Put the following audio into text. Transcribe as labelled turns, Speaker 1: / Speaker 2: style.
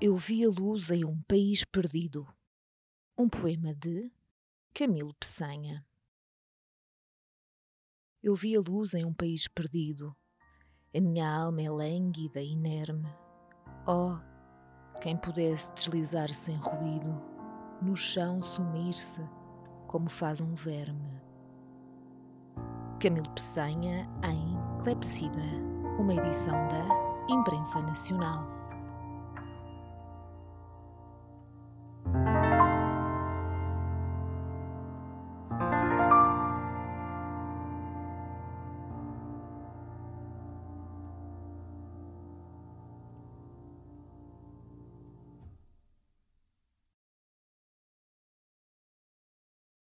Speaker 1: Eu vi a luz em um país perdido. Um poema de Camilo Peçanha. Eu vi a luz em um país perdido. A minha alma é lânguida e inerme. Oh, quem pudesse deslizar sem ruído, no chão sumir-se como faz um verme. Camilo Peçanha em Clepsidra, uma edição da Imprensa Nacional.